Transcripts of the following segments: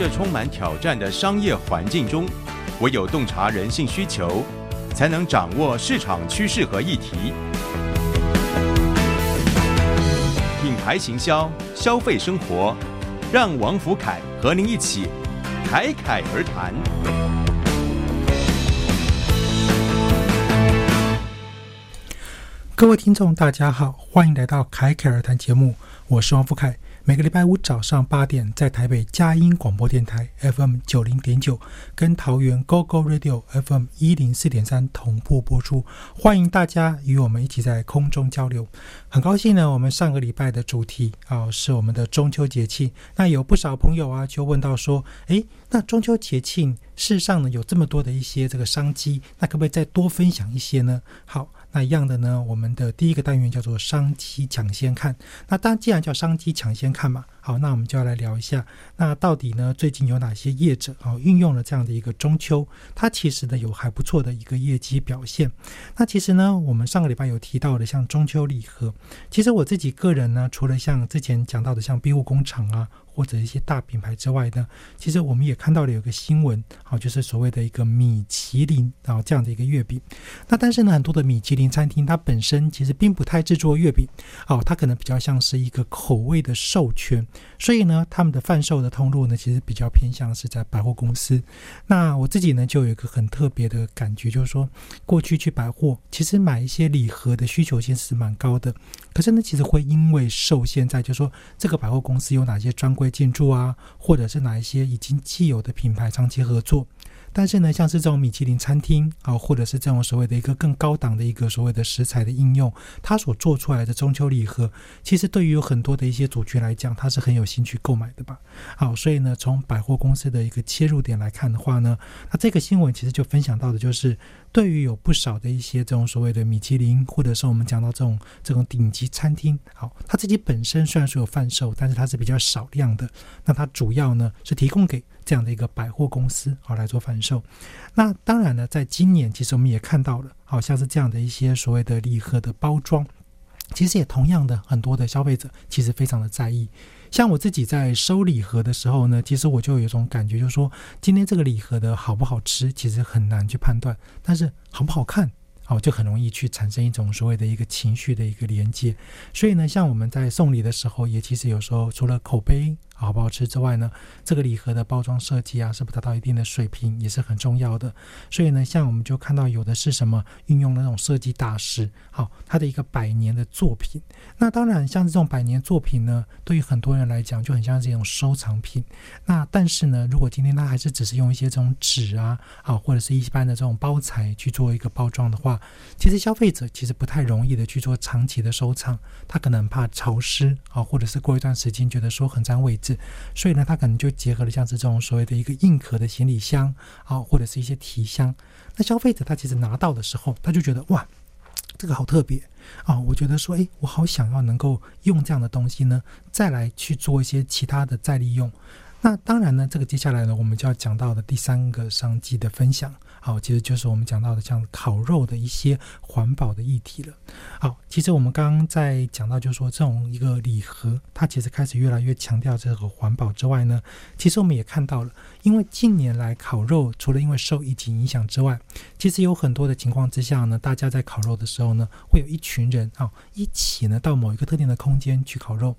这充满挑战的商业环境中，唯有洞察人性需求，才能掌握市场趋势和议题。品牌行销，消费生活，让王福凯和您一起侃侃而谈。各位听众，大家好，欢迎来到侃侃而谈节目，我是王福凯。每个礼拜五早上八点，在台北佳音广播电台 FM 九零点九，跟桃园 GO GO Radio FM 一零四点三同步播出。欢迎大家与我们一起在空中交流。很高兴呢，我们上个礼拜的主题啊是我们的中秋节庆。那有不少朋友啊就问到说，诶，那中秋节庆事实上呢有这么多的一些这个商机，那可不可以再多分享一些呢？好。那一样的呢？我们的第一个单元叫做“商机抢先看”。那当然，既然叫“商机抢先看”嘛，好，那我们就要来聊一下，那到底呢，最近有哪些业者啊，运用了这样的一个中秋，它其实呢有还不错的一个业绩表现。那其实呢，我们上个礼拜有提到的，像中秋礼盒，其实我自己个人呢，除了像之前讲到的像庇护工厂啊。或者一些大品牌之外呢，其实我们也看到了有个新闻，好，就是所谓的一个米其林啊这样的一个月饼。那但是呢，很多的米其林餐厅它本身其实并不太制作月饼，哦，它可能比较像是一个口味的授权，所以呢，他们的贩售的通路呢，其实比较偏向是在百货公司。那我自己呢，就有一个很特别的感觉，就是说过去去百货，其实买一些礼盒的需求性是蛮高的，可是呢，其实会因为受限在，就是说这个百货公司有哪些专会。进驻啊，或者是哪一些已经既有的品牌长期合作。但是呢，像是这种米其林餐厅啊，或者是这种所谓的一个更高档的一个所谓的食材的应用，它所做出来的中秋礼盒，其实对于有很多的一些主角来讲，他是很有兴趣购买的吧。好，所以呢，从百货公司的一个切入点来看的话呢，那这个新闻其实就分享到的就是，对于有不少的一些这种所谓的米其林，或者是我们讲到这种这种顶级餐厅，好，它自己本身虽然说有贩售，但是它是比较少量的，那它主要呢是提供给。这样的一个百货公司好来做贩售，那当然呢，在今年其实我们也看到了，好像是这样的一些所谓的礼盒的包装，其实也同样的很多的消费者其实非常的在意。像我自己在收礼盒的时候呢，其实我就有一种感觉，就是说今天这个礼盒的好不好吃，其实很难去判断，但是好不好看。哦，就很容易去产生一种所谓的一个情绪的一个连接，所以呢，像我们在送礼的时候，也其实有时候除了口碑好不好吃之外呢，这个礼盒的包装设计啊，是不达到一定的水平，也是很重要的。所以呢，像我们就看到有的是什么运用那种设计大师，好，他的一个百年的作品。那当然，像这种百年作品呢，对于很多人来讲，就很像是一种收藏品。那但是呢，如果今天他还是只是用一些这种纸啊，啊，或者是一般的这种包材去做一个包装的话，其实消费者其实不太容易的去做长期的收藏，他可能怕潮湿啊，或者是过一段时间觉得说很占位置，所以呢，他可能就结合了像这种所谓的一个硬壳的行李箱啊，或者是一些提箱。那消费者他其实拿到的时候，他就觉得哇，这个好特别啊，我觉得说，哎，我好想要能够用这样的东西呢，再来去做一些其他的再利用。那当然呢，这个接下来呢，我们就要讲到的第三个商机的分享。好，其实就是我们讲到的像烤肉的一些环保的议题了。好，其实我们刚刚在讲到，就是说这种一个礼盒，它其实开始越来越强调这个环保之外呢，其实我们也看到了，因为近年来烤肉除了因为受疫情影响之外，其实有很多的情况之下呢，大家在烤肉的时候呢，会有一群人啊一起呢到某一个特定的空间去烤肉，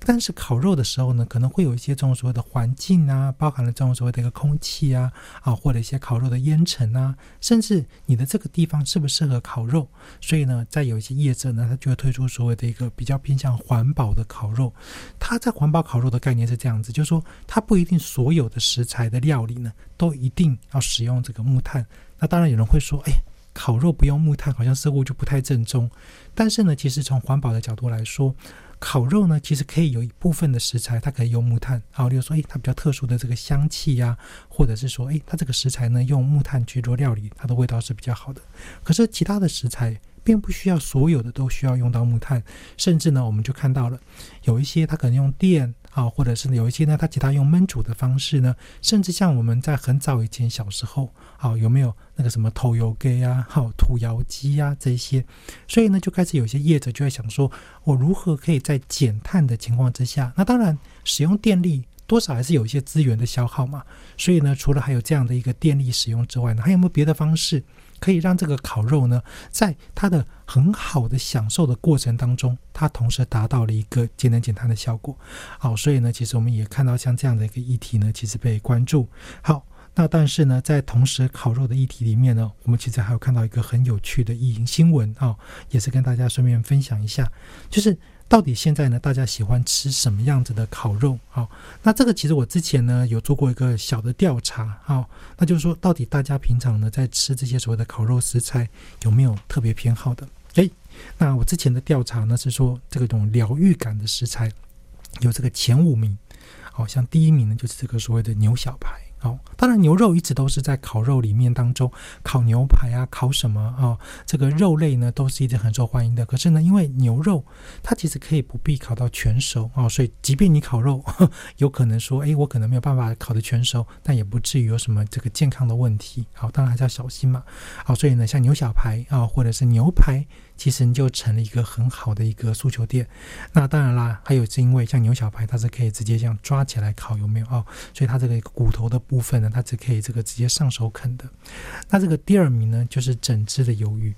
但是烤肉的时候呢，可能会有一些这种所谓的环境啊，包含了这种所谓的一个空气啊，啊，或者一些烤肉的烟尘啊，甚至你的这个地方适不适合烤肉。所以呢，在有一些业者呢，他就会推出所谓的一个比较偏向环保的烤肉。它在环保烤肉的概念是这样子，就是说它不一定所有的食材的料理呢，都一定要使用这个木炭。那当然有人会说，哎，烤肉不用木炭，好像似乎就不太正宗。但是呢，其实从环保的角度来说，烤肉呢，其实可以有一部分的食材，它可以用木炭，好，例如说，诶，它比较特殊的这个香气呀，或者是说，诶，它这个食材呢，用木炭去做料理，它的味道是比较好的。可是其他的食材并不需要所有的都需要用到木炭，甚至呢，我们就看到了有一些它可能用电。啊，或者是有一些呢，它其他用焖煮的方式呢，甚至像我们在很早以前小时候，啊，有没有那个什么头油给啊，好土窑鸡啊这些，所以呢，就开始有些业者就在想说，我如何可以在减碳的情况之下，那当然使用电力多少还是有一些资源的消耗嘛，所以呢，除了还有这样的一个电力使用之外呢，还有没有别的方式？可以让这个烤肉呢，在它的很好的享受的过程当中，它同时达到了一个节能减碳的效果。好，所以呢，其实我们也看到像这样的一个议题呢，其实被关注。好，那但是呢，在同时烤肉的议题里面呢，我们其实还有看到一个很有趣的议新闻啊，也是跟大家顺便分享一下，就是。到底现在呢，大家喜欢吃什么样子的烤肉？好，那这个其实我之前呢有做过一个小的调查，好，那就是说到底大家平常呢在吃这些所谓的烤肉食材有没有特别偏好的？诶，那我之前的调查呢是说这个种疗愈感的食材有这个前五名，好像第一名呢就是这个所谓的牛小排。哦，当然牛肉一直都是在烤肉里面当中，烤牛排啊，烤什么啊，这个肉类呢都是一直很受欢迎的。可是呢，因为牛肉它其实可以不必烤到全熟啊，所以即便你烤肉，有可能说，哎，我可能没有办法烤得全熟，但也不至于有什么这个健康的问题。好，当然还是要小心嘛。好，所以呢，像牛小排啊，或者是牛排。其实你就成了一个很好的一个诉求点。那当然啦，还有是因为像牛小排，它是可以直接这样抓起来烤，有没有哦？所以它这个骨头的部分呢，它是可以这个直接上手啃的。那这个第二名呢，就是整只的鱿鱼。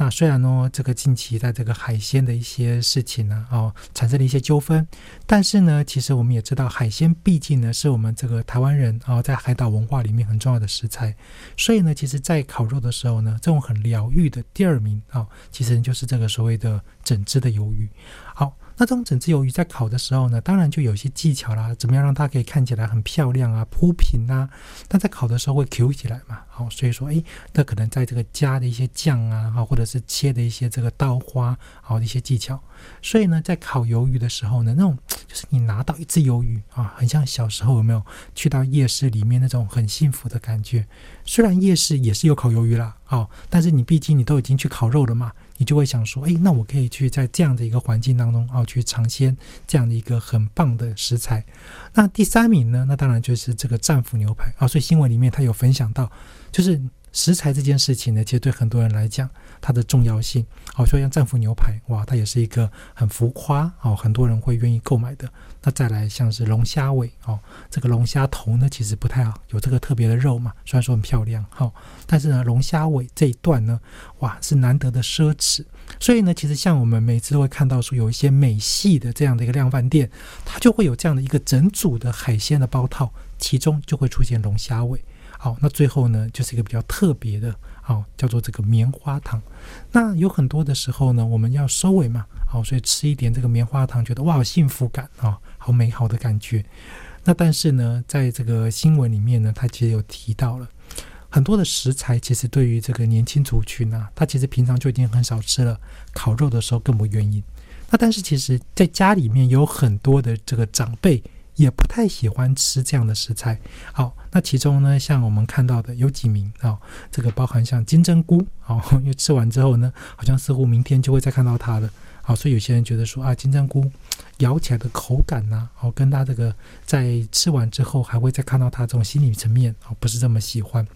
那虽然呢，这个近期在这个海鲜的一些事情呢，哦，产生了一些纠纷，但是呢，其实我们也知道，海鲜毕竟呢是我们这个台湾人啊，在海岛文化里面很重要的食材，所以呢，其实，在烤肉的时候呢，这种很疗愈的第二名啊，其实就是这个所谓的整只的鱿鱼。好。那这种整只鱿鱼在烤的时候呢，当然就有一些技巧啦，怎么样让它可以看起来很漂亮啊，铺平啊？但在烤的时候会 Q 起来嘛，好，所以说，哎，那可能在这个加的一些酱啊，或者是切的一些这个刀花，好的一些技巧。所以呢，在烤鱿鱼的时候呢，那种就是你拿到一只鱿鱼啊，很像小时候有没有去到夜市里面那种很幸福的感觉？虽然夜市也是有烤鱿鱼啦，哦，但是你毕竟你都已经去烤肉了嘛。你就会想说，哎，那我可以去在这样的一个环境当中啊，去尝鲜这样的一个很棒的食材。那第三名呢？那当然就是这个战斧牛排啊。所以新闻里面他有分享到，就是食材这件事情呢，其实对很多人来讲，它的重要性。好，说像战斧牛排，哇，它也是一个很浮夸哦，很多人会愿意购买的。那再来像是龙虾尾哦，这个龙虾头呢其实不太好，有这个特别的肉嘛，虽然说很漂亮哈，但是呢龙虾尾这一段呢，哇是难得的奢侈，所以呢其实像我们每次都会看到说有一些美系的这样的一个量贩店，它就会有这样的一个整组的海鲜的包套，其中就会出现龙虾尾，好，那最后呢就是一个比较特别的，好叫做这个棉花糖，那有很多的时候呢我们要收尾嘛，好，所以吃一点这个棉花糖，觉得哇幸福感啊。好美好的感觉，那但是呢，在这个新闻里面呢，他其实有提到了很多的食材，其实对于这个年轻族群呢，他其实平常就已经很少吃了，烤肉的时候更不愿意。那但是其实在家里面有很多的这个长辈也不太喜欢吃这样的食材。好，那其中呢，像我们看到的有几名啊，这个包含像金针菇，哦，因为吃完之后呢，好像似乎明天就会再看到它了。好，所以有些人觉得说啊，金针菇咬起来的口感呐，哦，跟它这个在吃完之后还会再看到它这种心理层面，哦，不是这么喜欢。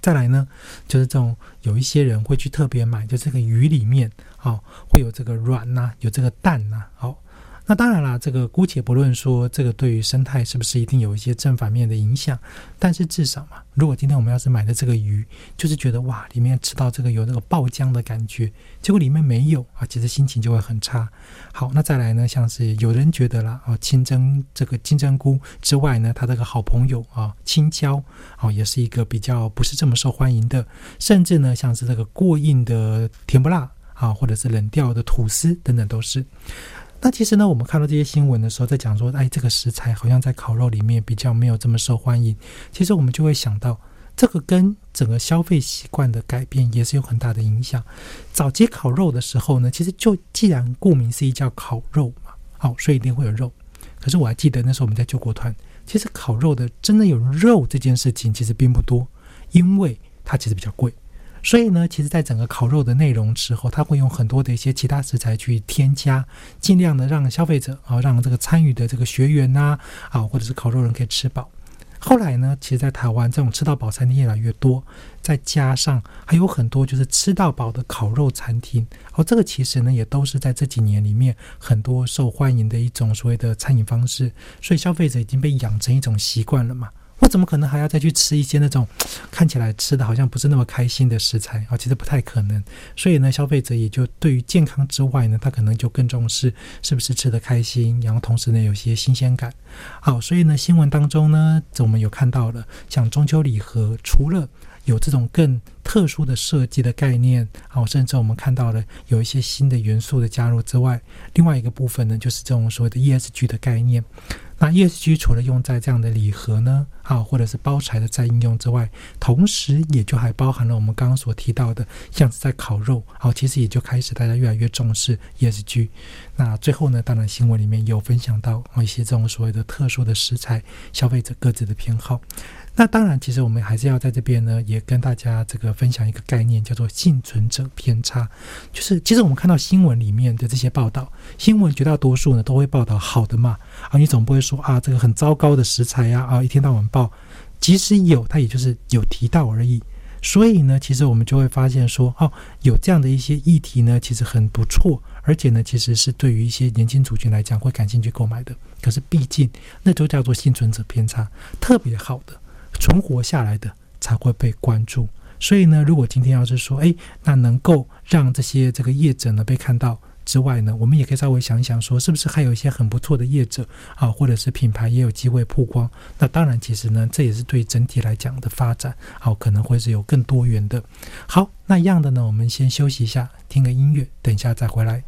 再来呢，就是这种有一些人会去特别买，就这个鱼里面，哦，会有这个软呐，有这个蛋呐，好，那当然啦，这个姑且不论说这个对于生态是不是一定有一些正反面的影响，但是至少嘛，如果今天我们要是买的这个鱼，就是觉得哇，里面吃到这个有那个爆浆的感觉，结果里面没有啊，其实心情就会很差。好，那再来呢，像是有人觉得啦，哦，清蒸这个金针菇之外呢，他这个好朋友啊，青椒哦，也是一个比较不是这么受欢迎的，甚至呢，像是这个过硬的甜不辣啊，或者是冷掉的吐司等等都是。那其实呢，我们看到这些新闻的时候，在讲说，哎，这个食材好像在烤肉里面比较没有这么受欢迎。其实我们就会想到，这个跟整个消费习惯的改变也是有很大的影响。早期烤肉的时候呢，其实就既然顾名思义叫烤肉嘛，好，所以一定会有肉。可是我还记得那时候我们在救国团，其实烤肉的真的有肉这件事情其实并不多，因为它其实比较贵。所以呢，其实，在整个烤肉的内容之后，他会用很多的一些其他食材去添加，尽量的让消费者啊，让这个参与的这个学员呐，啊，或者是烤肉人可以吃饱。后来呢，其实，在台湾这种吃到饱餐厅越来越多，再加上还有很多就是吃到饱的烤肉餐厅，哦，这个其实呢，也都是在这几年里面很多受欢迎的一种所谓的餐饮方式，所以消费者已经被养成一种习惯了嘛。我怎么可能还要再去吃一些那种 看起来吃的好像不是那么开心的食材啊？其实不太可能。所以呢，消费者也就对于健康之外呢，他可能就更重视是不是吃的开心，然后同时呢，有些新鲜感。好，所以呢，新闻当中呢，我们有看到了，像中秋礼盒，除了有这种更特殊的设计的概念，好，甚至我们看到了有一些新的元素的加入之外，另外一个部分呢，就是这种所谓的 ESG 的概念。那 ESG 除了用在这样的礼盒呢，啊，或者是包材的再应用之外，同时也就还包含了我们刚刚所提到的，像是在烤肉，好，其实也就开始大家越来越重视 ESG。那最后呢，当然新闻里面有分享到一些这种所谓的特殊的食材，消费者各自的偏好。那当然，其实我们还是要在这边呢，也跟大家这个分享一个概念，叫做幸存者偏差。就是其实我们看到新闻里面的这些报道，新闻绝大多数呢都会报道好的嘛，啊，你总不会说啊这个很糟糕的食材呀，啊一天到晚报，即使有，它也就是有提到而已。所以呢，其实我们就会发现说，哦，有这样的一些议题呢，其实很不错，而且呢，其实是对于一些年轻族群来讲会感兴趣购买的。可是毕竟那就叫做幸存者偏差，特别好的。存活下来的才会被关注，所以呢，如果今天要是说，哎，那能够让这些这个业者呢被看到之外呢，我们也可以稍微想一想，说是不是还有一些很不错的业者啊，或者是品牌也有机会曝光？那当然，其实呢，这也是对整体来讲的发展，好可能会是有更多元的。好，那一样的呢，我们先休息一下，听个音乐，等一下再回来。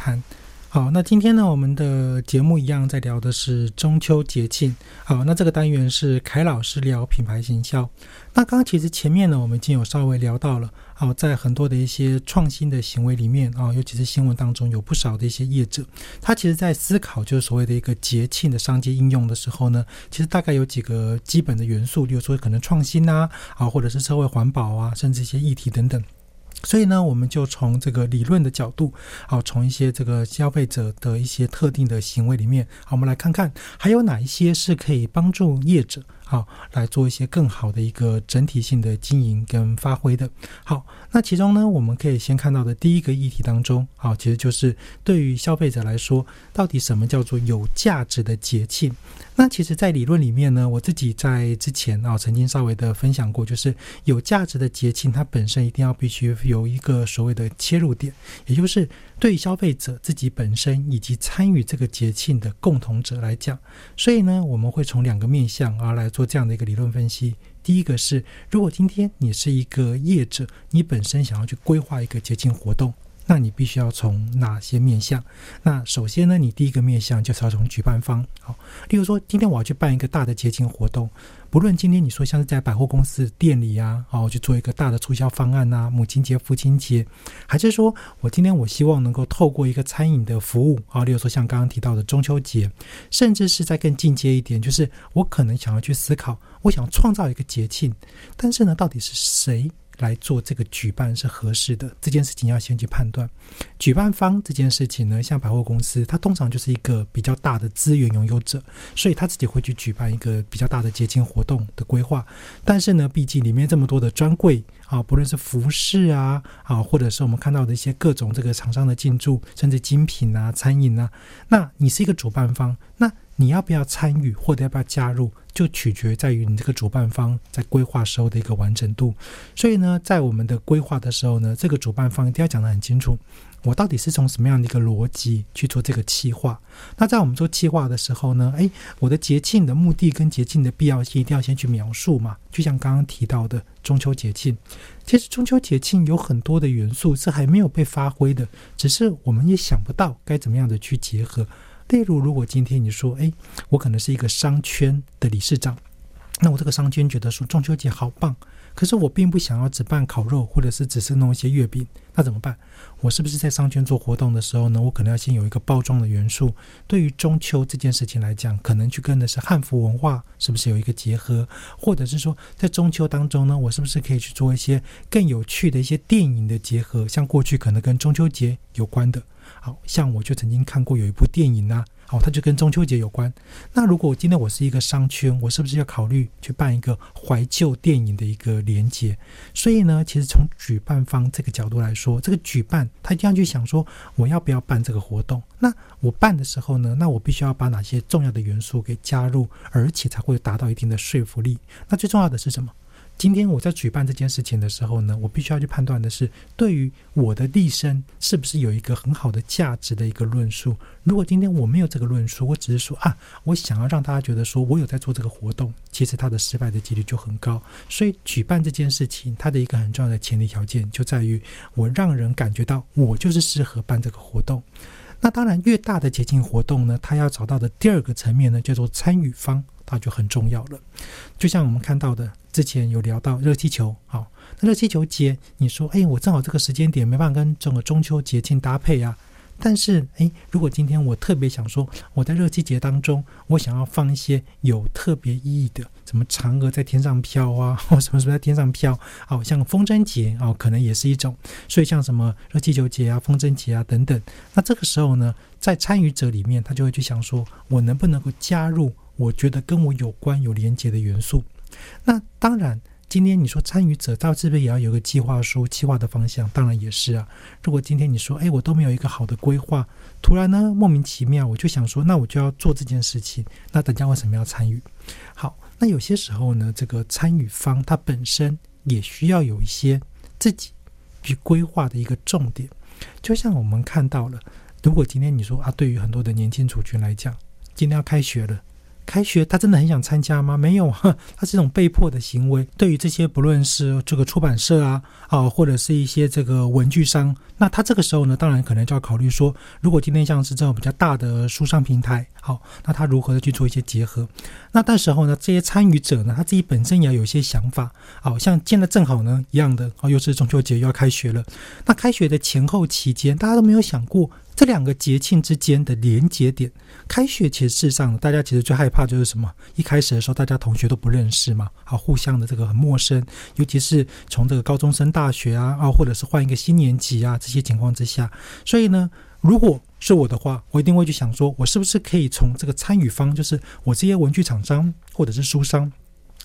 谈。好，那今天呢，我们的节目一样在聊的是中秋节庆。好，那这个单元是凯老师聊品牌行销。那刚刚其实前面呢，我们已经有稍微聊到了。好，在很多的一些创新的行为里面啊，尤其是新闻当中，有不少的一些业者，他其实在思考就是所谓的一个节庆的商机应用的时候呢，其实大概有几个基本的元素，比如说可能创新啊，啊，或者是社会环保啊，甚至一些议题等等。所以呢，我们就从这个理论的角度，好，从一些这个消费者的一些特定的行为里面，好，我们来看看还有哪一些是可以帮助业者。好，来做一些更好的一个整体性的经营跟发挥的。好，那其中呢，我们可以先看到的第一个议题当中，好，其实就是对于消费者来说，到底什么叫做有价值的节庆？那其实，在理论里面呢，我自己在之前啊，曾经稍微的分享过，就是有价值的节庆，它本身一定要必须有一个所谓的切入点，也就是。对消费者自己本身以及参与这个节庆的共同者来讲，所以呢，我们会从两个面向而来做做这样的一个理论分析。第一个是，如果今天你是一个业者，你本身想要去规划一个节庆活动。那你必须要从哪些面向？那首先呢，你第一个面向就是要从举办方。好，例如说，今天我要去办一个大的节庆活动，不论今天你说像是在百货公司店里啊，好，去做一个大的促销方案呐，母亲节、父亲节，还是说我今天我希望能够透过一个餐饮的服务啊，例如说像刚刚提到的中秋节，甚至是在更进阶一点，就是我可能想要去思考，我想创造一个节庆，但是呢，到底是谁？来做这个举办是合适的，这件事情要先去判断。举办方这件事情呢，像百货公司，它通常就是一个比较大的资源拥有者，所以他自己会去举办一个比较大的节庆活动的规划。但是呢，毕竟里面这么多的专柜啊，不论是服饰啊啊，或者是我们看到的一些各种这个厂商的进驻，甚至精品啊、餐饮啊，那你是一个主办方，那。你要不要参与，或者要不要加入，就取决在于你这个主办方在规划时候的一个完整度。所以呢，在我们的规划的时候呢，这个主办方一定要讲得很清楚，我到底是从什么样的一个逻辑去做这个企划。那在我们做企划的时候呢，诶，我的节庆的目的跟节庆的必要性一定要先去描述嘛。就像刚刚提到的中秋节庆，其实中秋节庆有很多的元素是还没有被发挥的，只是我们也想不到该怎么样的去结合。例如，如果今天你说，哎，我可能是一个商圈的理事长，那我这个商圈觉得说中秋节好棒，可是我并不想要只办烤肉，或者是只是弄一些月饼，那怎么办？我是不是在商圈做活动的时候呢？我可能要先有一个包装的元素。对于中秋这件事情来讲，可能去跟的是汉服文化，是不是有一个结合？或者是说，在中秋当中呢，我是不是可以去做一些更有趣的一些电影的结合？像过去可能跟中秋节有关的。好像我就曾经看过有一部电影呢，好，它就跟中秋节有关。那如果今天我是一个商圈，我是不是要考虑去办一个怀旧电影的一个连接？所以呢，其实从举办方这个角度来说，这个举办他一定要去想说，我要不要办这个活动？那我办的时候呢，那我必须要把哪些重要的元素给加入，而且才会达到一定的说服力。那最重要的是什么？今天我在举办这件事情的时候呢，我必须要去判断的是，对于我的立身是不是有一个很好的价值的一个论述。如果今天我没有这个论述，我只是说啊，我想要让大家觉得说我有在做这个活动，其实它的失败的几率就很高。所以举办这件事情，它的一个很重要的前提条件就在于我让人感觉到我就是适合办这个活动。那当然，越大的节庆活动呢，它要找到的第二个层面呢，叫做参与方。它就很重要了，就像我们看到的，之前有聊到热气球，好，那热气球节，你说，哎，我正好这个时间点没办法跟整个中秋节庆搭配啊。但是，哎，如果今天我特别想说，我在热气节当中，我想要放一些有特别意义的，什么嫦娥在天上飘啊，或什么什么在天上飘，好像风筝节哦，可能也是一种。所以，像什么热气球节啊、风筝节啊等等，那这个时候呢，在参与者里面，他就会去想说，我能不能够加入？我觉得跟我有关、有连接的元素。那当然，今天你说参与者到这边也要有个计划书、计划的方向，当然也是啊。如果今天你说，哎，我都没有一个好的规划，突然呢莫名其妙，我就想说，那我就要做这件事情，那大家为什么要参与？好，那有些时候呢，这个参与方他本身也需要有一些自己去规划的一个重点。就像我们看到了，如果今天你说啊，对于很多的年轻族群来讲，今天要开学了。开学他真的很想参加吗？没有，他是一种被迫的行为。对于这些不论是这个出版社啊啊，或者是一些这个文具商，那他这个时候呢，当然可能就要考虑说，如果今天像是这种比较大的书商平台，好，那他如何的去做一些结合？那到时候呢，这些参与者呢，他自己本身也要有一些想法。好像现在正好呢一样的，哦，又是中秋节又要开学了。那开学的前后期间，大家都没有想过。这两个节庆之间的连接点，开学其实事实上，大家其实最害怕就是什么？一开始的时候，大家同学都不认识嘛，好，互相的这个很陌生，尤其是从这个高中升大学啊，啊，或者是换一个新年级啊，这些情况之下，所以呢，如果是我的话，我一定会去想说，我是不是可以从这个参与方，就是我这些文具厂商或者是书商。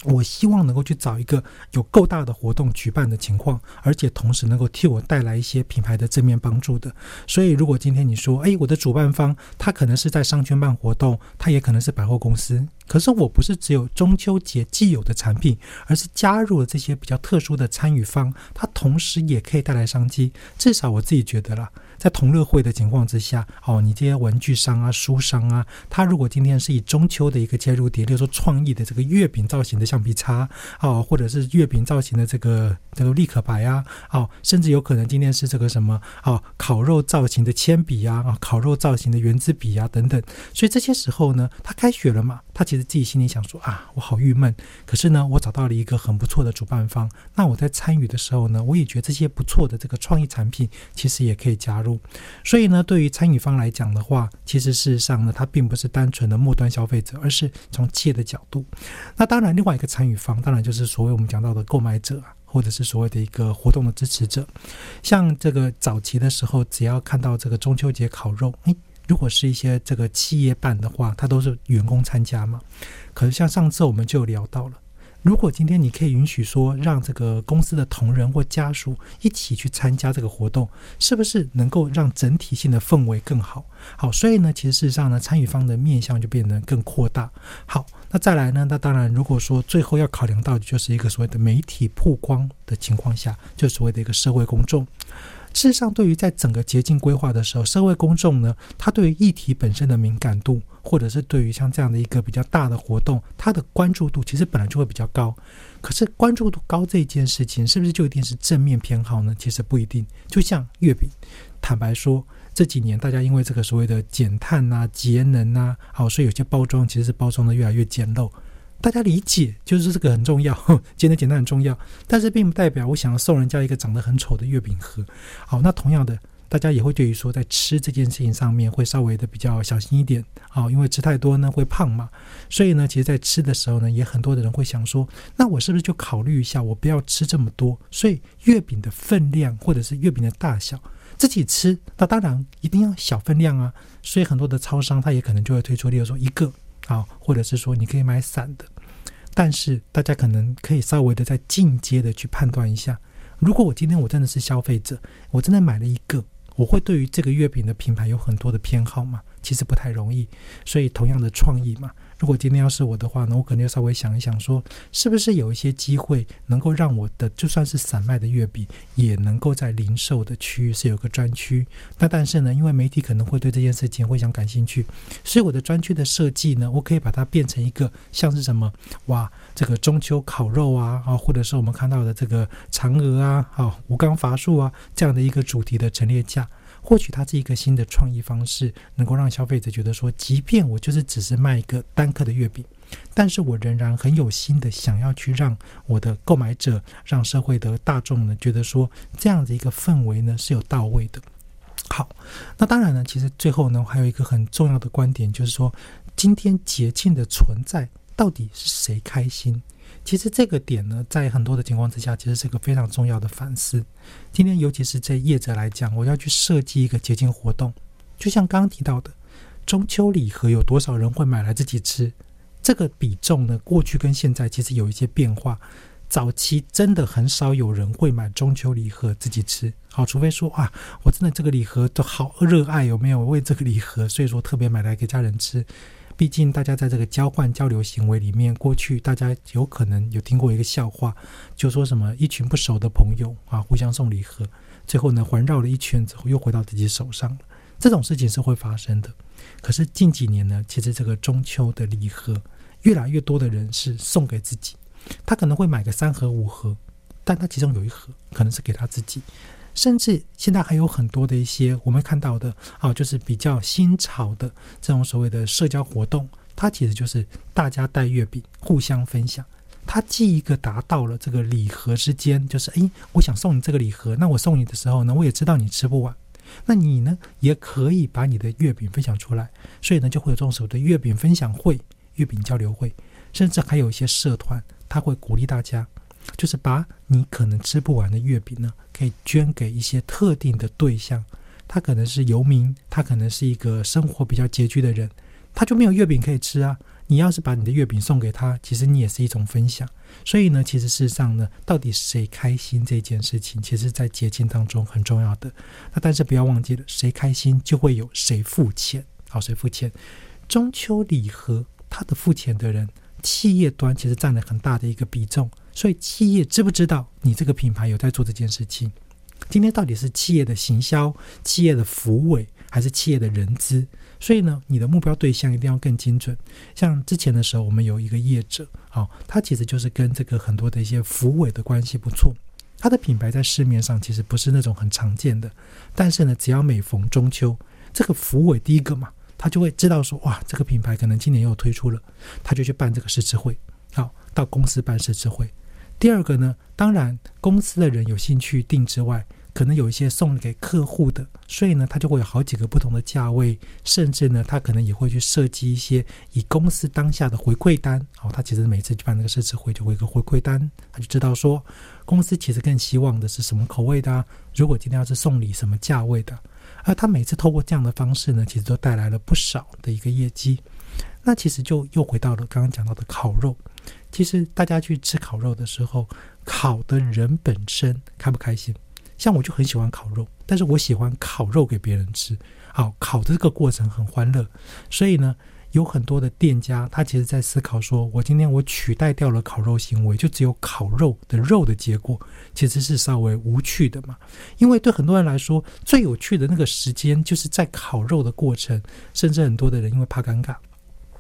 我希望能够去找一个有够大的活动举办的情况，而且同时能够替我带来一些品牌的正面帮助的。所以，如果今天你说，哎，我的主办方他可能是在商圈办活动，他也可能是百货公司，可是我不是只有中秋节既有的产品，而是加入了这些比较特殊的参与方，它同时也可以带来商机。至少我自己觉得啦。在同乐会的情况之下，哦，你这些文具商啊、书商啊，他如果今天是以中秋的一个切入点，例如说创意的这个月饼造型的橡皮擦，哦，或者是月饼造型的这个这个立可白啊，哦，甚至有可能今天是这个什么，哦，烤肉造型的铅笔啊，啊，烤肉造型的圆珠笔啊等等。所以这些时候呢，他开学了嘛，他其实自己心里想说啊，我好郁闷。可是呢，我找到了一个很不错的主办方，那我在参与的时候呢，我也觉得这些不错的这个创意产品，其实也可以加入。所以呢，对于参与方来讲的话，其实事实上呢，它并不是单纯的末端消费者，而是从企业的角度。那当然，另外一个参与方，当然就是所谓我们讲到的购买者啊，或者是所谓的一个活动的支持者。像这个早期的时候，只要看到这个中秋节烤肉，诶，如果是一些这个企业办的话，它都是员工参加嘛。可是像上次我们就聊到了。如果今天你可以允许说，让这个公司的同仁或家属一起去参加这个活动，是不是能够让整体性的氛围更好？好，所以呢，其实事实上呢，参与方的面向就变得更扩大。好，那再来呢？那当然，如果说最后要考量到的就是一个所谓的媒体曝光的情况下，就所谓的一个社会公众。事实上，对于在整个捷径规划的时候，社会公众呢，他对于议题本身的敏感度，或者是对于像这样的一个比较大的活动，它的关注度其实本来就会比较高。可是关注度高这件事情，是不是就一定是正面偏好呢？其实不一定。就像月饼，坦白说，这几年大家因为这个所谓的减碳啊、节能啊，好，所以有些包装其实是包装的越来越简陋。大家理解，就是这个很重要，简单简单很重要，但是并不代表我想要送人家一个长得很丑的月饼盒。好，那同样的，大家也会对于说在吃这件事情上面会稍微的比较小心一点。啊，因为吃太多呢会胖嘛，所以呢，其实，在吃的时候呢，也很多的人会想说，那我是不是就考虑一下，我不要吃这么多？所以月饼的分量或者是月饼的大小，自己吃，那当然一定要小分量啊。所以很多的超商，它也可能就会推出，例如说一个，啊，或者是说你可以买散的。但是大家可能可以稍微的在进阶的去判断一下，如果我今天我真的是消费者，我真的买了一个，我会对于这个月饼的品牌有很多的偏好吗？其实不太容易。所以同样的创意嘛。如果今天要是我的话呢，我可能要稍微想一想，说是不是有一些机会能够让我的就算是散卖的月饼，也能够在零售的区域是有个专区。那但是呢，因为媒体可能会对这件事情会想感兴趣，所以我的专区的设计呢，我可以把它变成一个像是什么哇，这个中秋烤肉啊啊，或者是我们看到的这个嫦娥啊啊，吴刚伐树啊这样的一个主题的陈列架。或许它是一个新的创意方式，能够让消费者觉得说，即便我就是只是卖一个单颗的月饼，但是我仍然很有心的想要去让我的购买者、让社会的大众呢，觉得说这样的一个氛围呢是有到位的。好，那当然呢，其实最后呢，还有一个很重要的观点，就是说，今天节庆的存在到底是谁开心？其实这个点呢，在很多的情况之下，其实是个非常重要的反思。今天，尤其是在业者来讲，我要去设计一个节庆活动，就像刚刚提到的中秋礼盒，有多少人会买来自己吃？这个比重呢，过去跟现在其实有一些变化。早期真的很少有人会买中秋礼盒自己吃，好，除非说啊，我真的这个礼盒都好热爱，有没有为这个礼盒，所以说特别买来给家人吃。毕竟，大家在这个交换交流行为里面，过去大家有可能有听过一个笑话，就说什么一群不熟的朋友啊，互相送礼盒，最后呢环绕了一圈之后，又回到自己手上了。这种事情是会发生的。可是近几年呢，其实这个中秋的礼盒越来越多的人是送给自己，他可能会买个三盒五盒，但他其中有一盒可能是给他自己。甚至现在还有很多的一些我们看到的啊，就是比较新潮的这种所谓的社交活动，它其实就是大家带月饼互相分享。它既一个达到了这个礼盒之间，就是诶，我想送你这个礼盒，那我送你的时候呢，我也知道你吃不完，那你呢也可以把你的月饼分享出来，所以呢就会有这种所谓的月饼分享会、月饼交流会，甚至还有一些社团，他会鼓励大家。就是把你可能吃不完的月饼呢，可以捐给一些特定的对象。他可能是游民，他可能是一个生活比较拮据的人，他就没有月饼可以吃啊。你要是把你的月饼送给他，其实你也是一种分享。所以呢，其实事实上呢，到底谁开心这件事情，其实在节庆当中很重要的。那但是不要忘记了，谁开心就会有谁付钱。好，谁付钱？中秋礼盒，他的付钱的人，企业端其实占了很大的一个比重。所以企业知不知道你这个品牌有在做这件事情？今天到底是企业的行销、企业的服委，还是企业的人资？所以呢，你的目标对象一定要更精准。像之前的时候，我们有一个业者，好，他其实就是跟这个很多的一些服委的关系不错。他的品牌在市面上其实不是那种很常见的，但是呢，只要每逢中秋，这个服委第一个嘛，他就会知道说，哇，这个品牌可能今年又推出了，他就去办这个试吃会，好，到公司办试吃会。第二个呢，当然公司的人有兴趣订之外，可能有一些送给客户的，所以呢，他就会有好几个不同的价位，甚至呢，他可能也会去设计一些以公司当下的回馈单。哦，他其实每次去办那个设置会，就会一个回馈单，他就知道说公司其实更希望的是什么口味的。如果今天要是送礼，什么价位的？而他每次透过这样的方式呢，其实都带来了不少的一个业绩。那其实就又回到了刚刚讲到的烤肉。其实大家去吃烤肉的时候，烤的人本身开不开心？像我就很喜欢烤肉，但是我喜欢烤肉给别人吃。好，烤的这个过程很欢乐，所以呢，有很多的店家他其实在思考说，我今天我取代掉了烤肉行为，就只有烤肉的肉的结果，其实是稍微无趣的嘛。因为对很多人来说，最有趣的那个时间就是在烤肉的过程，甚至很多的人因为怕尴尬。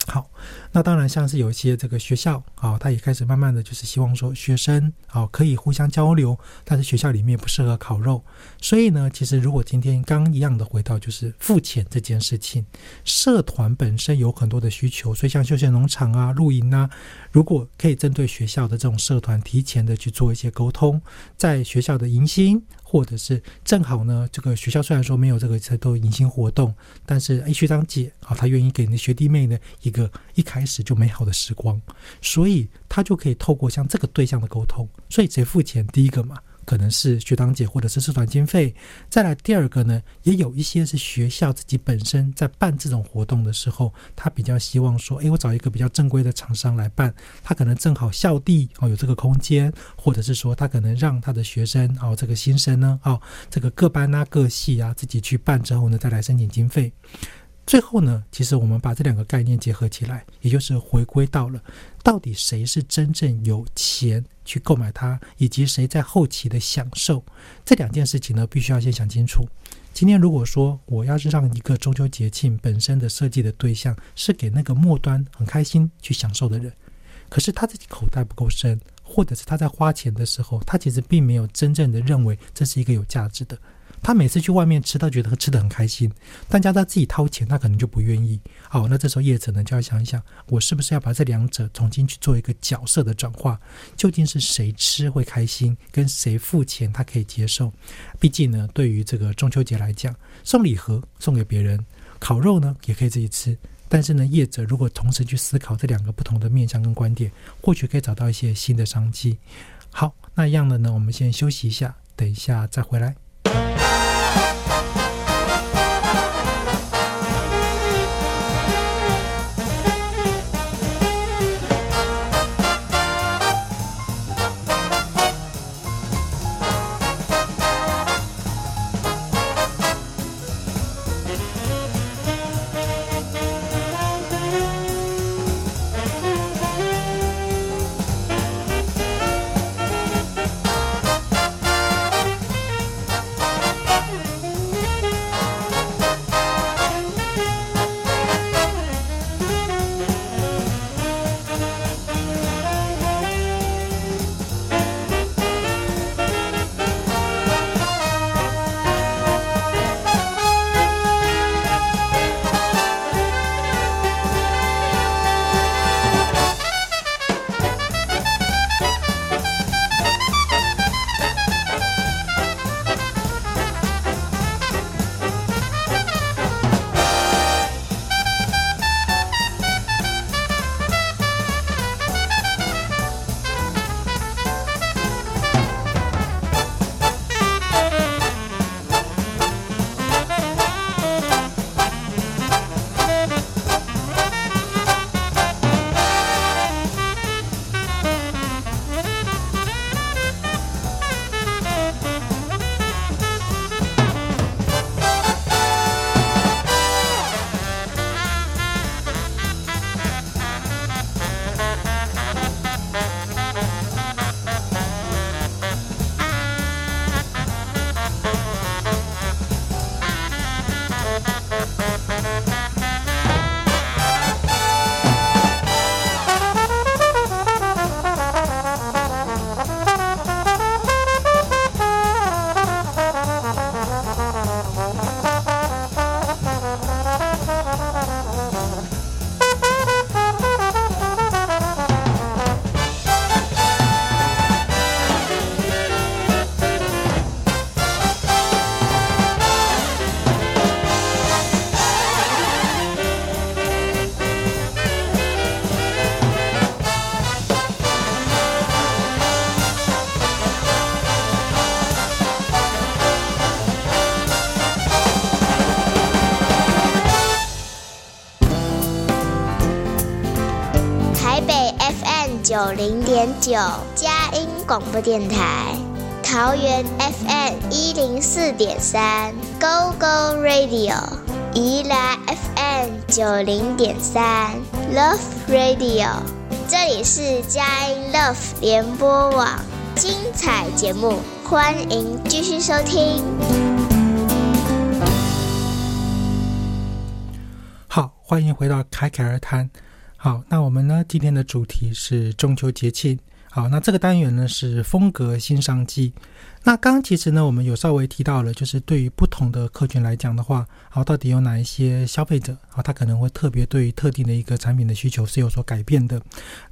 好，那当然像是有一些这个学校啊，他也开始慢慢的就是希望说学生啊可以互相交流，但是学校里面不适合烤肉，所以呢，其实如果今天刚一样的回到就是付钱这件事情，社团本身有很多的需求，所以像休闲农场啊、露营啊，如果可以针对学校的这种社团提前的去做一些沟通，在学校的迎新。或者是正好呢，这个学校虽然说没有这个太多迎新活动，但是哎，学长姐啊，他愿意给你的学弟妹呢一个一开始就美好的时光，所以他就可以透过像这个对象的沟通，所以谁付钱第一个嘛。可能是学长姐或者是社团经费，再来第二个呢，也有一些是学校自己本身在办这种活动的时候，他比较希望说，诶，我找一个比较正规的厂商来办，他可能正好校地哦有这个空间，或者是说他可能让他的学生哦这个新生呢哦这个各班啊各系啊自己去办之后呢再来申请经费。最后呢，其实我们把这两个概念结合起来，也就是回归到了到底谁是真正有钱去购买它，以及谁在后期的享受这两件事情呢，必须要先想清楚。今天如果说我要是让一个中秋节庆本身的设计的对象是给那个末端很开心去享受的人，可是他自己口袋不够深，或者是他在花钱的时候，他其实并没有真正的认为这是一个有价值的。他每次去外面吃，他觉得吃的很开心，但叫他自己掏钱，他可能就不愿意。好，那这时候业者呢就要想一想，我是不是要把这两者重新去做一个角色的转化？究竟是谁吃会开心，跟谁付钱他可以接受？毕竟呢，对于这个中秋节来讲，送礼盒送给别人，烤肉呢也可以自己吃。但是呢，业者如果同时去思考这两个不同的面向跟观点，或许可以找到一些新的商机。好，那一样的呢，我们先休息一下，等一下再回来。九佳音广播电台，桃园 FM 一零四点三 Go Go Radio，宜兰 FM 九零点三 Love Radio，这里是佳音 Love 联播网，精彩节目，欢迎继续收听。好，欢迎回到凯凯而谈。好，那我们呢？今天的主题是中秋节庆。好，那这个单元呢是风格新商机。那刚刚其实呢，我们有稍微提到了，就是对于不同的客群来讲的话，好，到底有哪一些消费者好，他可能会特别对于特定的一个产品的需求是有所改变的。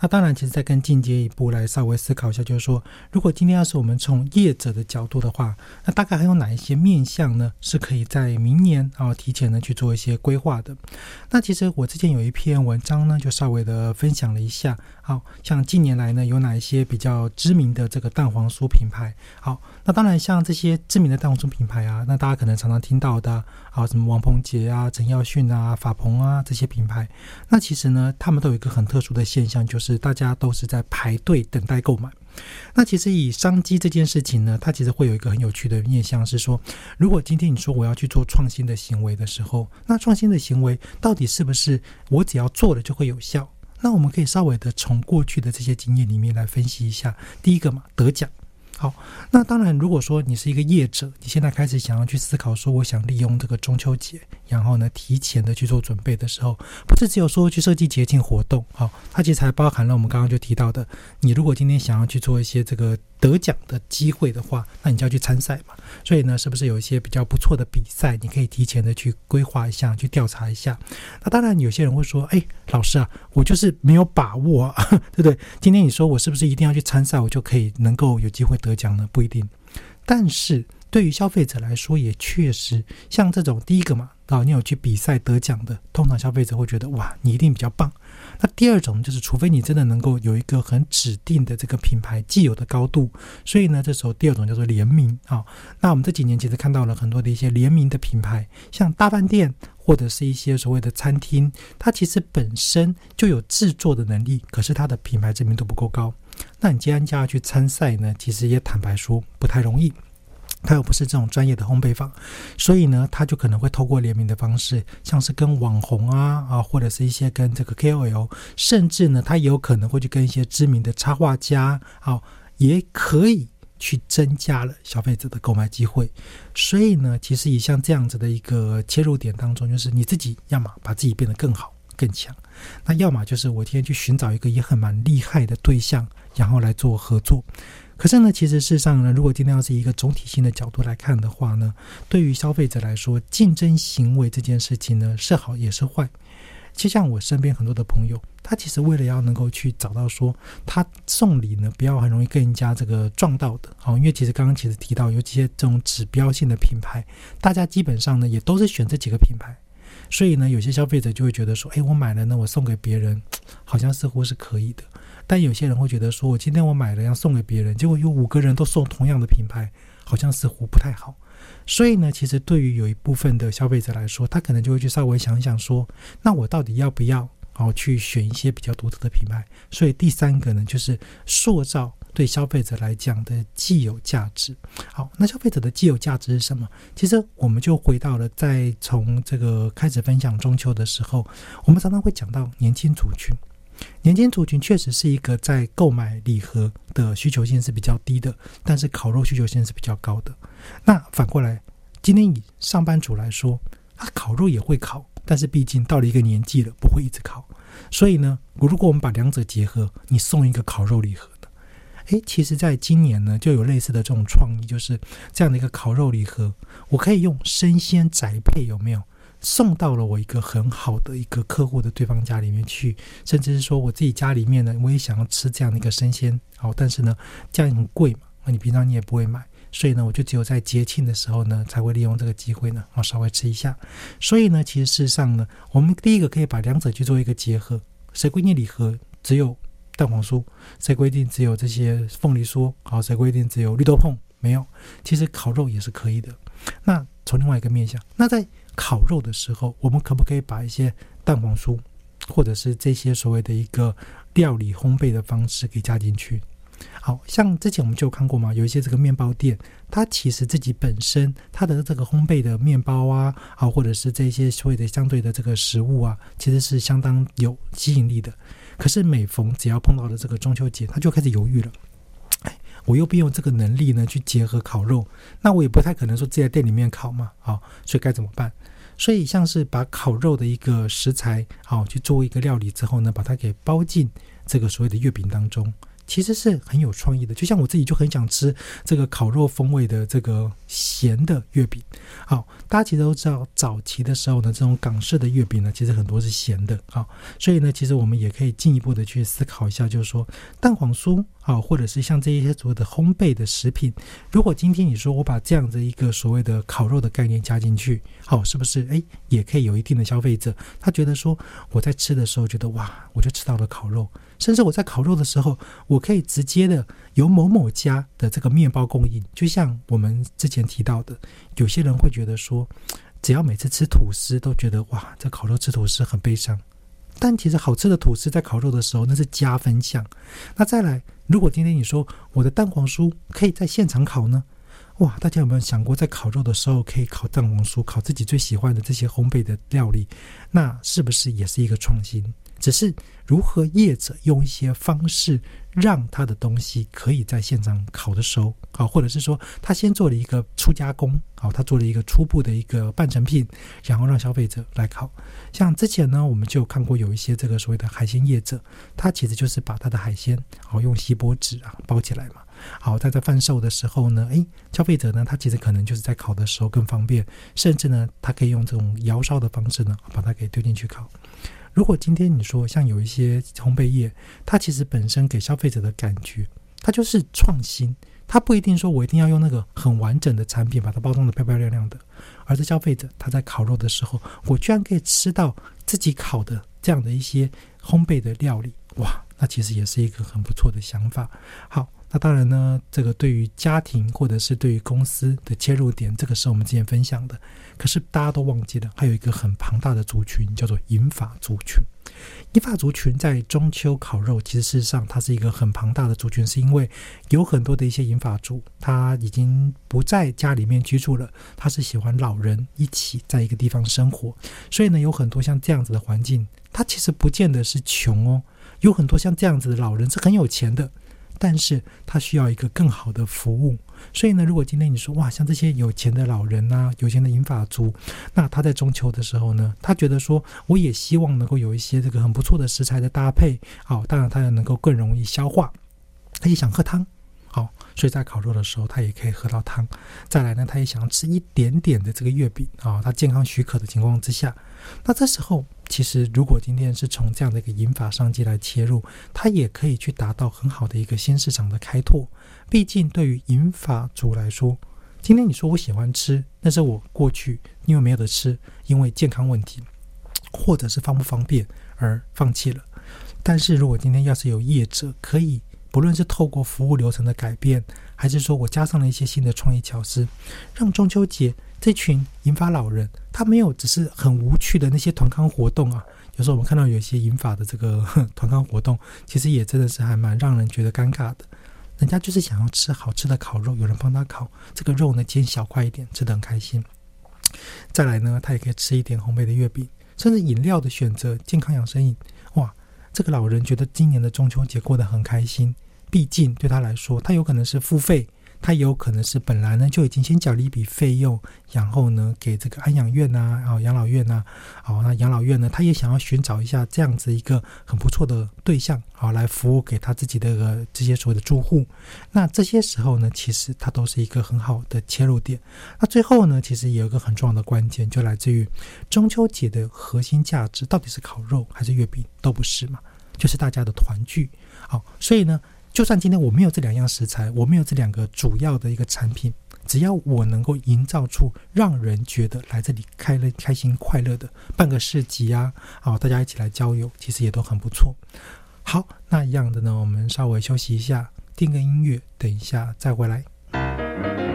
那当然，其实再更进阶一步来稍微思考一下，就是说，如果今天要是我们从业者的角度的话，那大概还有哪一些面向呢，是可以在明年啊提前呢去做一些规划的？那其实我之前有一篇文章呢，就稍微的分享了一下，好像近年来呢有哪一些比较知名的这个蛋黄酥品牌，好。那当然，像这些知名的蛋黄酥品牌啊，那大家可能常常听到的啊，什么王鹏杰啊、陈耀迅啊、法鹏啊这些品牌，那其实呢，他们都有一个很特殊的现象，就是大家都是在排队等待购买。那其实以商机这件事情呢，它其实会有一个很有趣的面向，是说，如果今天你说我要去做创新的行为的时候，那创新的行为到底是不是我只要做了就会有效？那我们可以稍微的从过去的这些经验里面来分析一下。第一个嘛，得奖。好，那当然，如果说你是一个业者，你现在开始想要去思考说，我想利用这个中秋节，然后呢，提前的去做准备的时候，不是只有说去设计节庆活动，好，它其实还包含了我们刚刚就提到的，你如果今天想要去做一些这个。得奖的机会的话，那你就要去参赛嘛。所以呢，是不是有一些比较不错的比赛，你可以提前的去规划一下，去调查一下？那当然，有些人会说：“哎，老师啊，我就是没有把握，对不对？今天你说我是不是一定要去参赛，我就可以能够有机会得奖呢？不一定。但是对于消费者来说，也确实像这种第一个嘛，啊，你有去比赛得奖的，通常消费者会觉得哇，你一定比较棒。那第二种就是，除非你真的能够有一个很指定的这个品牌既有的高度，所以呢，这时候第二种叫做联名啊。那我们这几年其实看到了很多的一些联名的品牌，像大饭店或者是一些所谓的餐厅，它其实本身就有制作的能力，可是它的品牌知名度不够高。那你既然叫他去参赛呢，其实也坦白说不太容易。他又不是这种专业的烘焙坊，所以呢，他就可能会透过联名的方式，像是跟网红啊啊，或者是一些跟这个 KOL，甚至呢，他也有可能会去跟一些知名的插画家，好，也可以去增加了消费者的购买机会。所以呢，其实以像这样子的一个切入点当中，就是你自己要么把自己变得更好更强，那要么就是我今天去寻找一个也很蛮厉害的对象，然后来做合作。可是呢，其实事实上呢，如果今天要是一个总体性的角度来看的话呢，对于消费者来说，竞争行为这件事情呢，是好也是坏。就像我身边很多的朋友，他其实为了要能够去找到说，他送礼呢，不要很容易跟人家这个撞到的，好，因为其实刚刚其实提到有这些这种指标性的品牌，大家基本上呢也都是选这几个品牌，所以呢，有些消费者就会觉得说，哎，我买了呢，我送给别人，好像似乎是可以的。但有些人会觉得说，我今天我买了要送给别人，结果有五个人都送同样的品牌，好像似乎不太好。所以呢，其实对于有一部分的消费者来说，他可能就会去稍微想一想说，那我到底要不要哦去选一些比较独特的品牌？所以第三个呢，就是塑造对消费者来讲的既有价值。好，那消费者的既有价值是什么？其实我们就回到了在从这个开始分享中秋的时候，我们常常会讲到年轻族群。年轻族群确实是一个在购买礼盒的需求性是比较低的，但是烤肉需求性是比较高的。那反过来，今天以上班族来说，他烤肉也会烤，但是毕竟到了一个年纪了，不会一直烤。所以呢，如果我们把两者结合，你送一个烤肉礼盒的，诶，其实在今年呢，就有类似的这种创意，就是这样的一个烤肉礼盒，我可以用生鲜宅配，有没有？送到了我一个很好的一个客户的对方家里面去，甚至是说我自己家里面呢，我也想要吃这样的一个生鲜，好，但是呢，这样很贵嘛，那你平常你也不会买，所以呢，我就只有在节庆的时候呢，才会利用这个机会呢，啊，稍微吃一下。所以呢，其实事实上呢，我们第一个可以把两者去做一个结合。谁规定礼盒只有蛋黄酥？谁规定只有这些凤梨酥？好，谁规定只有绿豆碰？没有，其实烤肉也是可以的。那从另外一个面向，那在烤肉的时候，我们可不可以把一些蛋黄酥，或者是这些所谓的一个料理烘焙的方式给加进去。好像之前我们就看过嘛，有一些这个面包店，它其实自己本身它的这个烘焙的面包啊，啊或者是这些所谓的相对的这个食物啊，其实是相当有吸引力的。可是每逢只要碰到了这个中秋节，他就开始犹豫了。我又不用这个能力呢去结合烤肉，那我也不太可能说自己在店里面烤嘛，好，所以该怎么办？所以像是把烤肉的一个食材，好去做一个料理之后呢，把它给包进这个所谓的月饼当中。其实是很有创意的，就像我自己就很想吃这个烤肉风味的这个咸的月饼。好，大家其实都知道，早期的时候呢，这种港式的月饼呢，其实很多是咸的。好，所以呢，其实我们也可以进一步的去思考一下，就是说蛋黄酥啊，或者是像这一些所谓的烘焙的食品，如果今天你说我把这样的一个所谓的烤肉的概念加进去，好，是不是哎也可以有一定的消费者，他觉得说我在吃的时候觉得哇，我就吃到了烤肉。甚至我在烤肉的时候，我可以直接的由某某家的这个面包供应。就像我们之前提到的，有些人会觉得说，只要每次吃吐司都觉得哇，在烤肉吃吐司很悲伤。但其实好吃的吐司在烤肉的时候那是加分项。那再来，如果今天你说我的蛋黄酥可以在现场烤呢？哇，大家有没有想过，在烤肉的时候可以烤蛋黄酥，烤自己最喜欢的这些烘焙的料理，那是不是也是一个创新？只是如何业者用一些方式让他的东西可以在现场烤的熟，好，或者是说他先做了一个初加工，好，他做了一个初步的一个半成品，然后让消费者来烤。像之前呢，我们就看过有一些这个所谓的海鲜业者，他其实就是把他的海鲜好用锡箔纸啊包起来嘛，好，他在贩售的时候呢，诶，消费者呢，他其实可能就是在烤的时候更方便，甚至呢，他可以用这种窑烧的方式呢，把它给丢进去烤。如果今天你说像有一些烘焙业，它其实本身给消费者的感觉，它就是创新，它不一定说我一定要用那个很完整的产品把它包装的漂漂亮亮的，而是消费者他在烤肉的时候，我居然可以吃到自己烤的这样的一些烘焙的料理，哇，那其实也是一个很不错的想法。好。那当然呢，这个对于家庭或者是对于公司的切入点，这个是我们之前分享的。可是大家都忘记了，还有一个很庞大的族群，叫做银发族群。银发族群在中秋烤肉，其实事实上它是一个很庞大的族群，是因为有很多的一些银发族，他已经不在家里面居住了，他是喜欢老人一起在一个地方生活，所以呢，有很多像这样子的环境，他其实不见得是穷哦，有很多像这样子的老人是很有钱的。但是他需要一个更好的服务，所以呢，如果今天你说哇，像这些有钱的老人呐，有钱的银发族，那他在中秋的时候呢，他觉得说，我也希望能够有一些这个很不错的食材的搭配，好，当然他也能够更容易消化，他也想喝汤，所以在烤肉的时候他也可以喝到汤。再来呢，他也想要吃一点点的这个月饼啊，他健康许可的情况之下，那这时候。其实，如果今天是从这样的一个引法商机来切入，他也可以去达到很好的一个新市场的开拓。毕竟，对于引法族来说，今天你说我喜欢吃，那是我过去因为没有得吃，因为健康问题，或者是方不方便而放弃了。但是如果今天要是有业者可以，不论是透过服务流程的改变，还是说我加上了一些新的创意巧思，让中秋节。这群银发老人，他没有只是很无趣的那些团康活动啊。有时候我们看到有一些银发的这个 团康活动，其实也真的是还蛮让人觉得尴尬的。人家就是想要吃好吃的烤肉，有人帮他烤，这个肉呢煎小块一点，吃得很开心。再来呢，他也可以吃一点烘焙的月饼，甚至饮料的选择，健康养生饮。这个老人觉得今年的中秋节过得很开心。毕竟对他来说，他有可能是付费。他有可能是本来呢就已经先缴了一笔费用，然后呢给这个安养院呐，然后养老院呐，好，那养老院呢，他也想要寻找一下这样子一个很不错的对象，好来服务给他自己的这些所谓的住户。那这些时候呢，其实它都是一个很好的切入点。那最后呢，其实也有一个很重要的关键，就来自于中秋节的核心价值到底是烤肉还是月饼，都不是嘛，就是大家的团聚。好，所以呢。就算今天我没有这两样食材，我没有这两个主要的一个产品，只要我能够营造出让人觉得来这里开了开心快乐的，半个市集啊，好，大家一起来交友，其实也都很不错。好，那一样的呢，我们稍微休息一下，听个音乐，等一下再回来。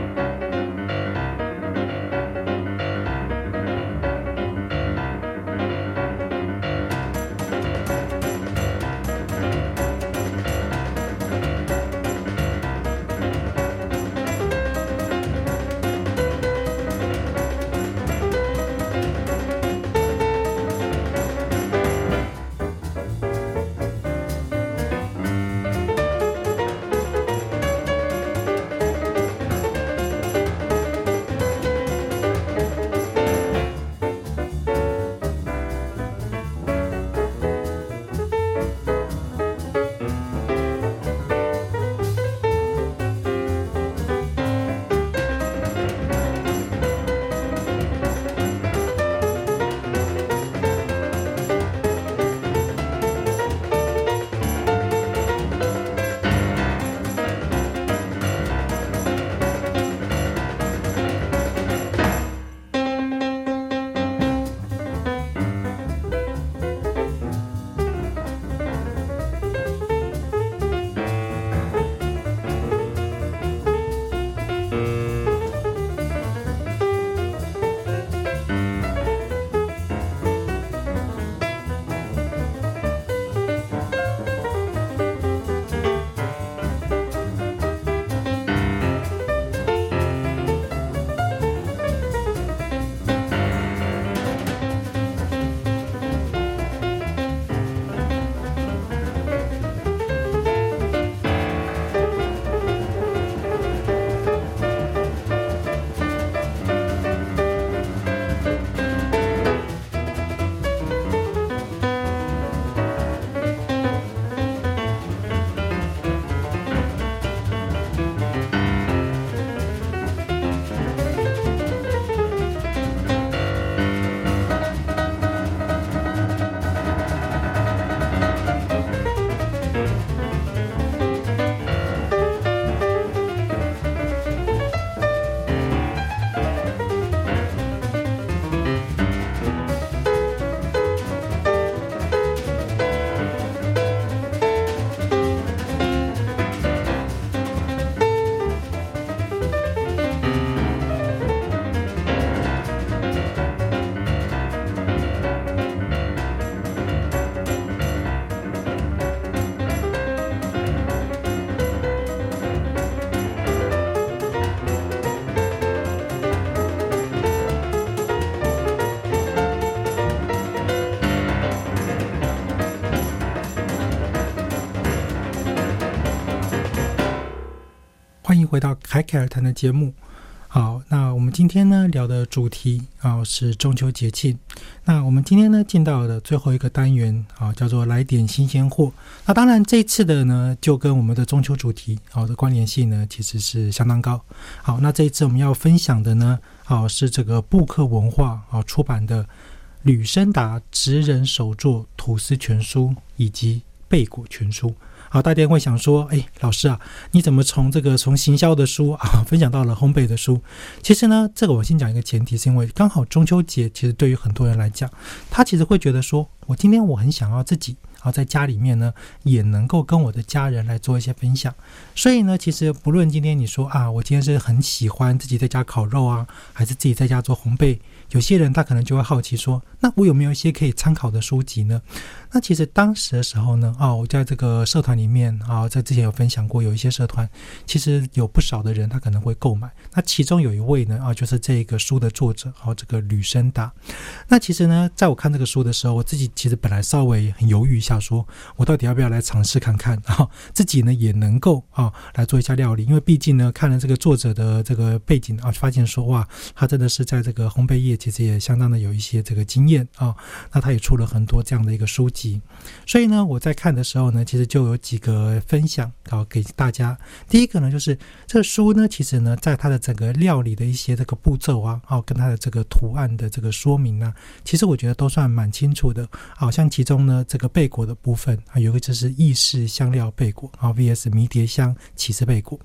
回到凯凯尔谈的节目。好，那我们今天呢聊的主题啊是中秋节庆。那我们今天呢进到的最后一个单元啊叫做来点新鲜货。那当然这次的呢就跟我们的中秋主题好的关联性呢其实是相当高。好，那这一次我们要分享的呢啊是这个布克文化啊出版的吕生达职人手作吐司全书以及贝果全书。好，大家会想说，哎，老师啊，你怎么从这个从行销的书啊，分享到了烘焙的书？其实呢，这个我先讲一个前提，是因为刚好中秋节，其实对于很多人来讲，他其实会觉得说，我今天我很想要自己啊，在家里面呢，也能够跟我的家人来做一些分享。所以呢，其实不论今天你说啊，我今天是很喜欢自己在家烤肉啊，还是自己在家做烘焙，有些人他可能就会好奇说，那我有没有一些可以参考的书籍呢？那其实当时的时候呢，啊，我在这个社团里面啊，在之前有分享过，有一些社团其实有不少的人他可能会购买。那其中有一位呢，啊，就是这个书的作者，啊，这个吕生达。那其实呢，在我看这个书的时候，我自己其实本来稍微很犹豫一下，说我到底要不要来尝试看看啊，自己呢也能够啊来做一下料理，因为毕竟呢看了这个作者的这个背景啊，发现说哇，他真的是在这个烘焙业其实也相当的有一些这个经验啊。那他也出了很多这样的一个书籍。所以呢，我在看的时候呢，其实就有几个分享好给大家。第一个呢，就是这书呢，其实呢，在它的整个料理的一些这个步骤啊，哦，跟它的这个图案的这个说明呢，其实我觉得都算蛮清楚的。好像其中呢，这个贝果的部分啊，有个就是意式香料贝果啊，VS 迷迭香起司贝果。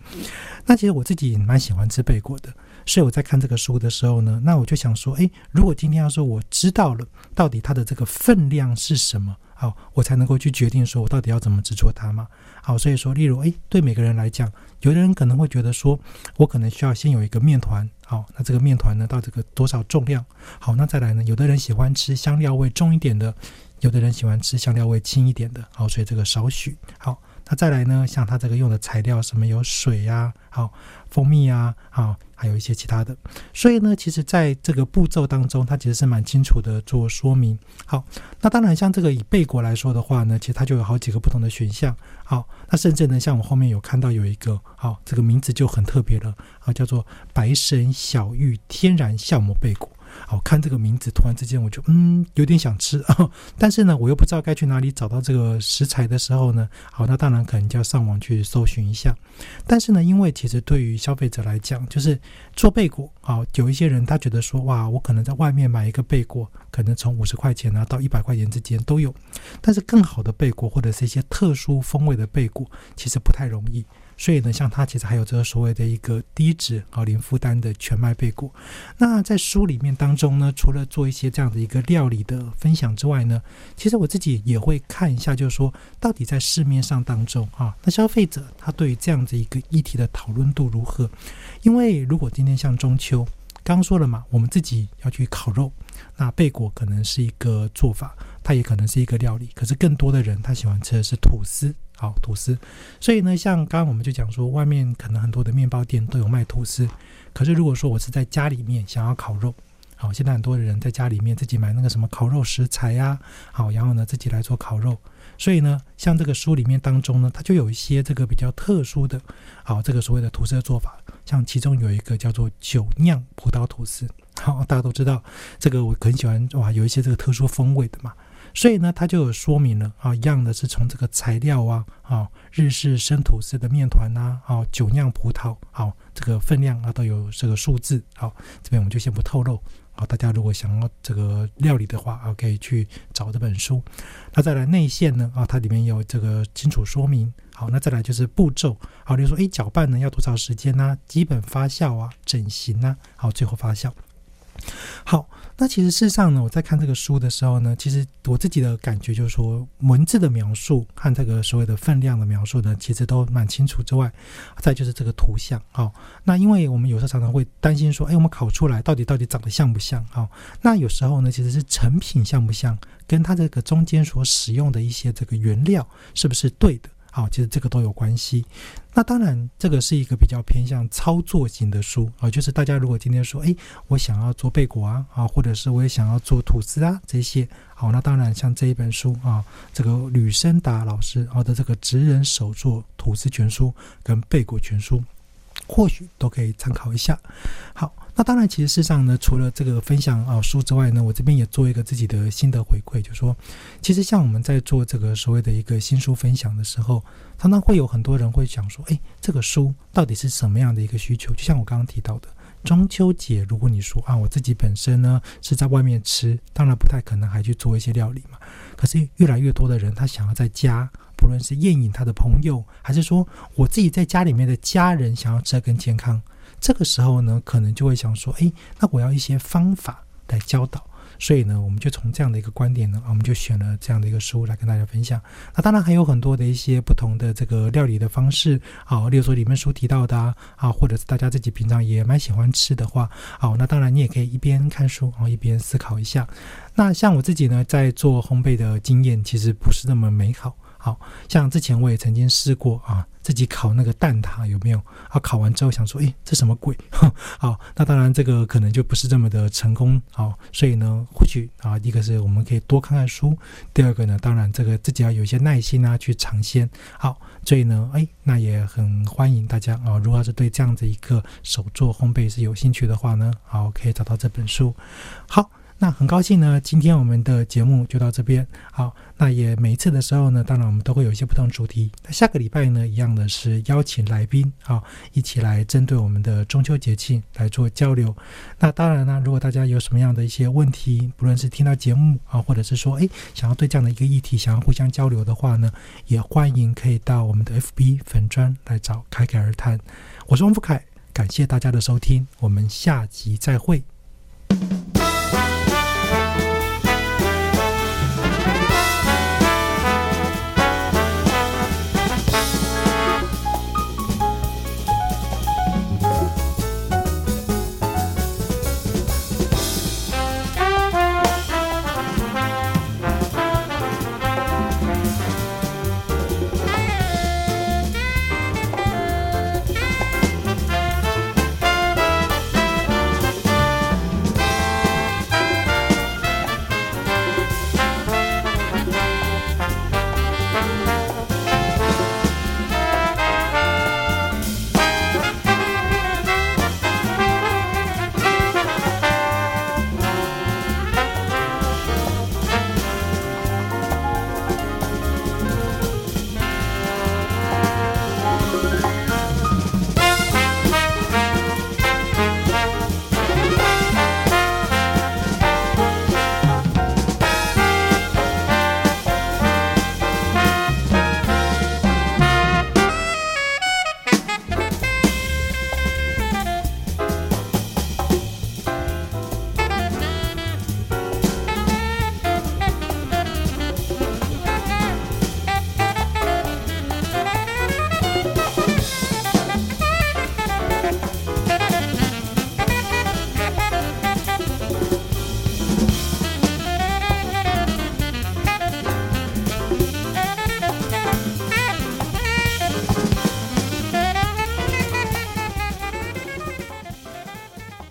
那其实我自己蛮喜欢吃贝果的。所以我在看这个书的时候呢，那我就想说，诶，如果今天要说我知道了到底它的这个分量是什么，好，我才能够去决定说我到底要怎么制作它嘛。好，所以说，例如，诶，对每个人来讲，有的人可能会觉得说，我可能需要先有一个面团，好，那这个面团呢到这个多少重量，好，那再来呢，有的人喜欢吃香料味重一点的，有的人喜欢吃香料味轻一点的，好，所以这个少许，好，那再来呢，像它这个用的材料什么有水呀，好，蜂蜜啊，好。还有一些其他的，所以呢，其实在这个步骤当中，它其实是蛮清楚的做说明。好，那当然像这个以贝果来说的话呢，其实它就有好几个不同的选项。好，那甚至呢，像我后面有看到有一个，好，这个名字就很特别了，啊，叫做白神小玉天然酵母贝果。好看这个名字，突然之间我就嗯有点想吃啊，但是呢，我又不知道该去哪里找到这个食材的时候呢，好，那当然可能就要上网去搜寻一下。但是呢，因为其实对于消费者来讲，就是做贝果啊，有一些人他觉得说，哇，我可能在外面买一个贝果，可能从五十块钱啊到一百块钱之间都有，但是更好的贝果或者是一些特殊风味的贝果，其实不太容易。所以呢，像它其实还有这个所谓的一个低脂啊零负担的全麦贝果。那在书里面当中呢，除了做一些这样的一个料理的分享之外呢，其实我自己也会看一下，就是说到底在市面上当中啊，那消费者他对于这样子一个议题的讨论度如何？因为如果今天像中秋，刚刚说了嘛，我们自己要去烤肉，那贝果可能是一个做法，它也可能是一个料理。可是更多的人他喜欢吃的是吐司。好吐司，所以呢，像刚刚我们就讲说，外面可能很多的面包店都有卖吐司，可是如果说我是在家里面想要烤肉，好，现在很多的人在家里面自己买那个什么烤肉食材呀，好，然后呢自己来做烤肉，所以呢，像这个书里面当中呢，它就有一些这个比较特殊的，好，这个所谓的吐司的做法，像其中有一个叫做酒酿葡萄吐司，好，大家都知道这个我很喜欢哇，有一些这个特殊风味的嘛。所以呢，它就有说明了啊，一样的是从这个材料啊，啊，日式生吐司的面团呐，啊，酒酿葡萄，好，这个分量啊都有这个数字，好，这边我们就先不透露，好，大家如果想要这个料理的话啊，可以去找这本书。那再来内馅呢，啊，它里面有这个清楚说明，好，那再来就是步骤，好，比如说，哎，搅拌呢要多少时间呢？基本发酵啊，整形啊，好，最后发酵。好，那其实事实上呢，我在看这个书的时候呢，其实我自己的感觉就是说，文字的描述和这个所谓的分量的描述呢，其实都蛮清楚之外，再就是这个图像。好，那因为我们有时候常常会担心说，哎，我们烤出来到底到底长得像不像？好，那有时候呢，其实是成品像不像，跟它这个中间所使用的一些这个原料是不是对的？好，其实这个都有关系。那当然，这个是一个比较偏向操作型的书啊，就是大家如果今天说，哎，我想要做贝果啊，啊，或者是我也想要做吐司啊这些，好，那当然像这一本书啊，这个吕生达老师啊的这个职人手作吐司全书跟贝果全书。或许都可以参考一下。好，那当然，其实事实上呢，除了这个分享啊书之外呢，我这边也做一个自己的心得回馈，就是说，其实像我们在做这个所谓的一个新书分享的时候，常常会有很多人会想说，哎，这个书到底是什么样的一个需求？就像我刚刚提到的。中秋节，如果你说啊，我自己本身呢是在外面吃，当然不太可能还去做一些料理嘛。可是越来越多的人，他想要在家，不论是宴饮他的朋友，还是说我自己在家里面的家人想要吃的更健康，这个时候呢，可能就会想说，哎，那我要一些方法来教导。所以呢，我们就从这样的一个观点呢，我们就选了这样的一个书来跟大家分享。那当然还有很多的一些不同的这个料理的方式，好，例如说里面书提到的啊，或者是大家自己平常也蛮喜欢吃的话，好，那当然你也可以一边看书，然后一边思考一下。那像我自己呢，在做烘焙的经验其实不是那么美好。好像之前我也曾经试过啊，自己烤那个蛋挞有没有？啊，烤完之后想说，诶，这什么鬼？好，那当然这个可能就不是这么的成功。好，所以呢，或许啊，一个是我们可以多看看书，第二个呢，当然这个自己要有一些耐心啊，去尝鲜。好，所以呢，诶，那也很欢迎大家啊，如果是对这样子一个手做烘焙是有兴趣的话呢，好，可以找到这本书。好。那很高兴呢，今天我们的节目就到这边。好，那也每一次的时候呢，当然我们都会有一些不同主题。那下个礼拜呢，一样的是邀请来宾啊，一起来针对我们的中秋节庆来做交流。那当然呢，如果大家有什么样的一些问题，不论是听到节目啊，或者是说哎想要对这样的一个议题想要互相交流的话呢，也欢迎可以到我们的 FB 粉砖来找凯凯而谈。我是汪福凯，感谢大家的收听，我们下集再会。